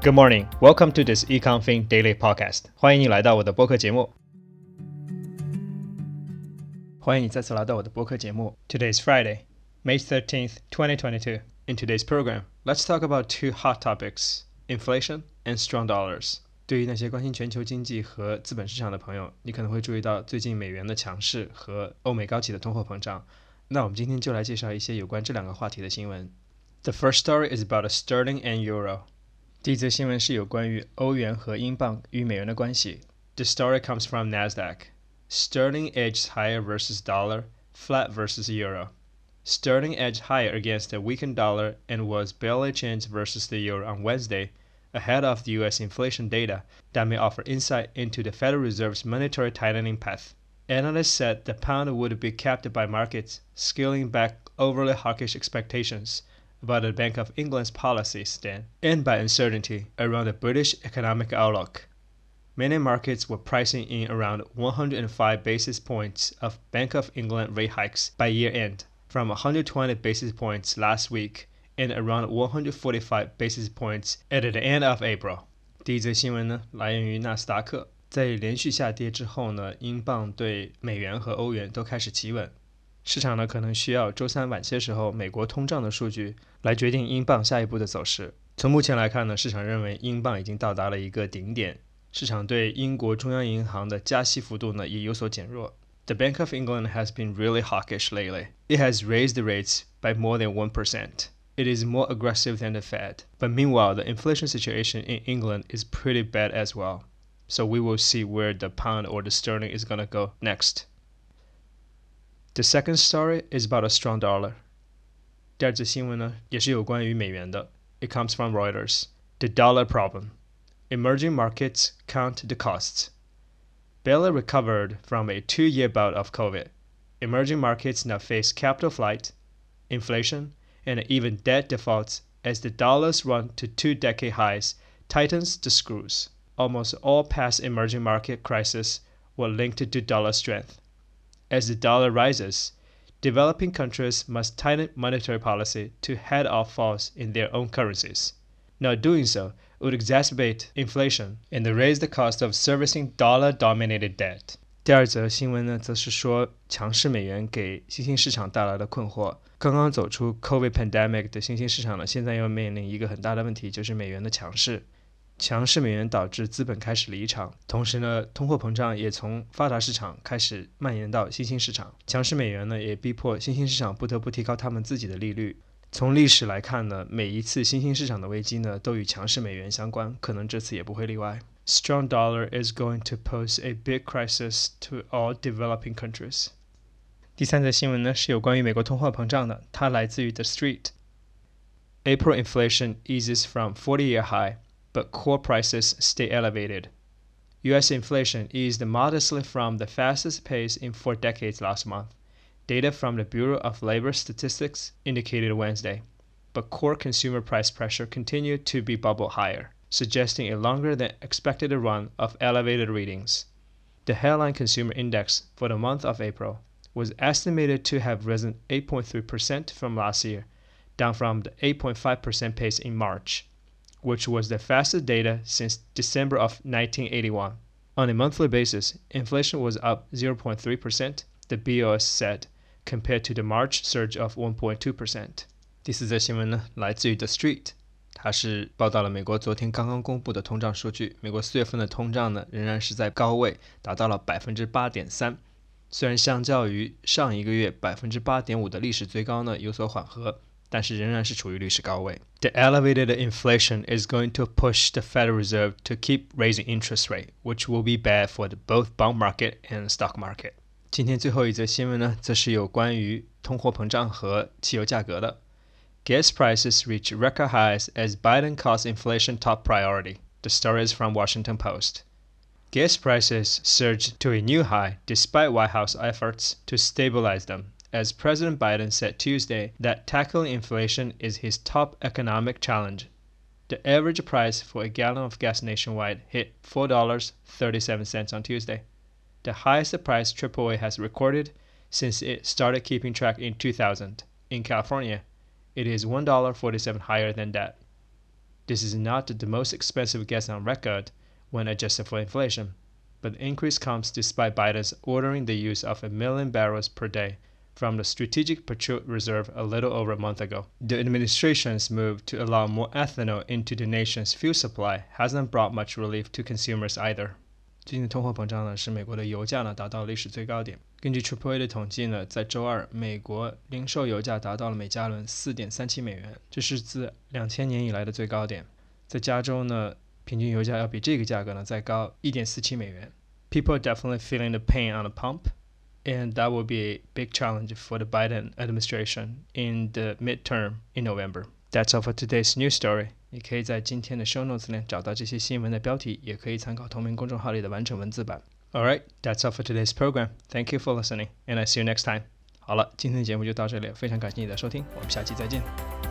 Good morning. Welcome to this EconFin Daily Podcast. 欢迎你来到我的播客节目。欢迎你再次来到我的播客节目。Today is Friday, May 13th, 2022. In today's program, let's talk about two hot topics: inflation and strong dollars. 对于那些关心全球经济和资本市场的朋友，你可能会注意到最近美元的强势和欧美高企的通货膨胀。那我们今天就来介绍一些有关这两个话题的新闻。The first story is about sterling and euro. 第一则新闻是有关于欧元和英镑与美元的关系。The story comes from Nasdaq. Sterling edged higher versus dollar, flat versus euro. Sterling edged higher against a weakened dollar and was barely changed versus the euro on Wednesday ahead of the US inflation data that may offer insight into the Federal Reserve's monetary tightening path. Analysts said the pound would be capped by markets scaling back overly hawkish expectations about the Bank of England's policy stand and by uncertainty around the British economic outlook. Many markets were pricing in around 105 basis points of Bank of England rate hikes by year end, from 120 basis points last week and around 145 basis points at the end of April. 第一则新闻呢，来源于纳斯达克，在连续下跌之后呢，英镑对美元和欧元都开始企稳。 市场呢可能需要周三晚些时候美国通胀的数据来决定英镑下一步的走势。从目前来看呢，市场认为英镑已经到达了一个顶点，市场对英国中央银行的加息幅度呢也有所减弱。The Bank of England has been really hawkish lately. It has raised the rates by more than 1%. it is more aggressive than the Fed. But meanwhile, the inflation situation in England is pretty bad as well. So we will see where the pound or the sterling is going to go next. The second story is about a strong dollar. 第二则新闻呢，也是有关于美元的。It comes from Reuters. The dollar problem. Emerging markets count the costs. Barely recovered from a two-year bout of COVID. Emerging markets now face capital flight, inflation, and even debt defaults as the dollar's run to two decade highs tightens the screws. Almost all past emerging market crises were linked to dollar strength. As the dollar rises, developing countries must tighten monetary policy to head off falls in their own currencies. Not doing so would exacerbate inflation and raise the cost of servicing dollar dominated debt. 第二则新闻呢，则是说强势美元给新兴市场带来了困惑。刚刚走出 COVID pandemic 的新兴市场呢，现在又面临一个很大的问题，就是美元的强势。 强势美元导致资本开始离场，同时呢，通货膨胀也从发达市场开始蔓延到新兴市场。强势美元呢，也逼迫新兴市场不得不提高他们自己的利率。从历史来看呢，每一次新兴市场的危机呢，都与强势美元相关，可能这次也不会例外。strong dollar is going to pose a big crisis to all developing countries. 第三则新闻呢是有关于美国通货膨胀的，它来自于 The Street。April inflation eases from 40-year high, but core prices stay elevated. U.S. inflation eased modestly from the fastest pace in four decades last month. Data from the Bureau of Labor Statistics indicated Wednesday, but core consumer price pressure continued to be bubbled higher suggesting a longer than expected run of elevated readings. The headline consumer index for the month of April was estimated to have risen 8.3% from last year, down from the 8.5% pace in March, which was the fastest data since December of 1981. On a monthly basis, inflation was up 0.3%, the BLS said, compared to the March surge of 1.2%. 第四则新闻呢，来自于 The Street，它是报道了美国昨天刚刚公布的通胀数据。美国四月份的通胀呢，仍然是在高位，达到了百分之八点三。虽然相较于上一个月百分之八点五的历史最高呢有所缓和，但是仍然是处于历史高位。The elevated inflation is going to push the Federal Reserve to keep raising interest rate, which will be bad for the both bond market and stock market. 今天最后一则新闻呢，则是有关于通货膨胀和汽油价格的。Gas prices reach record highs as Biden calls inflation top priority. The story is from Washington Post. Gas prices surged to a new high despite White House efforts to stabilize them, as President Biden said Tuesday that tackling inflation is his top economic challenge. The average price for a gallon of gas nationwide hit $4.37 on Tuesday, the highest price AAA has recorded since it started keeping track in 2000. In California, it is $1.47 higher than that. This is not the most expensive gas on record when adjusted for inflation, but the increase comes despite Biden's ordering the use of a million barrels per day from the Strategic Petroleum Reserve a little over a month ago. The administration's move to allow more ethanol into the nation's fuel supply hasn't brought much relief to consumers either. 最近的通货膨胀呢，使美国的油价呢达到历史最高点。根据 Triple A 的统计呢，在周二，美国零售油价达到了每加仑四点三七美元，这是自两千年以来的最高点。在加州呢，平均油价要比这个价格呢再高一点四七美元。People are definitely feeling the pain on the pump and that will be a big challenge for the Biden administration in the midterm in November. That's all for today's news story. 你可以在今天的 show notes 里找到这些新闻的标题，也可以参考同名公众号里的完整文字版。Alright, that's all for today's program. Thank you for listening, and I see you next time. 好了，今天的节目就到这里了，非常感谢你的收听，我们下期再见。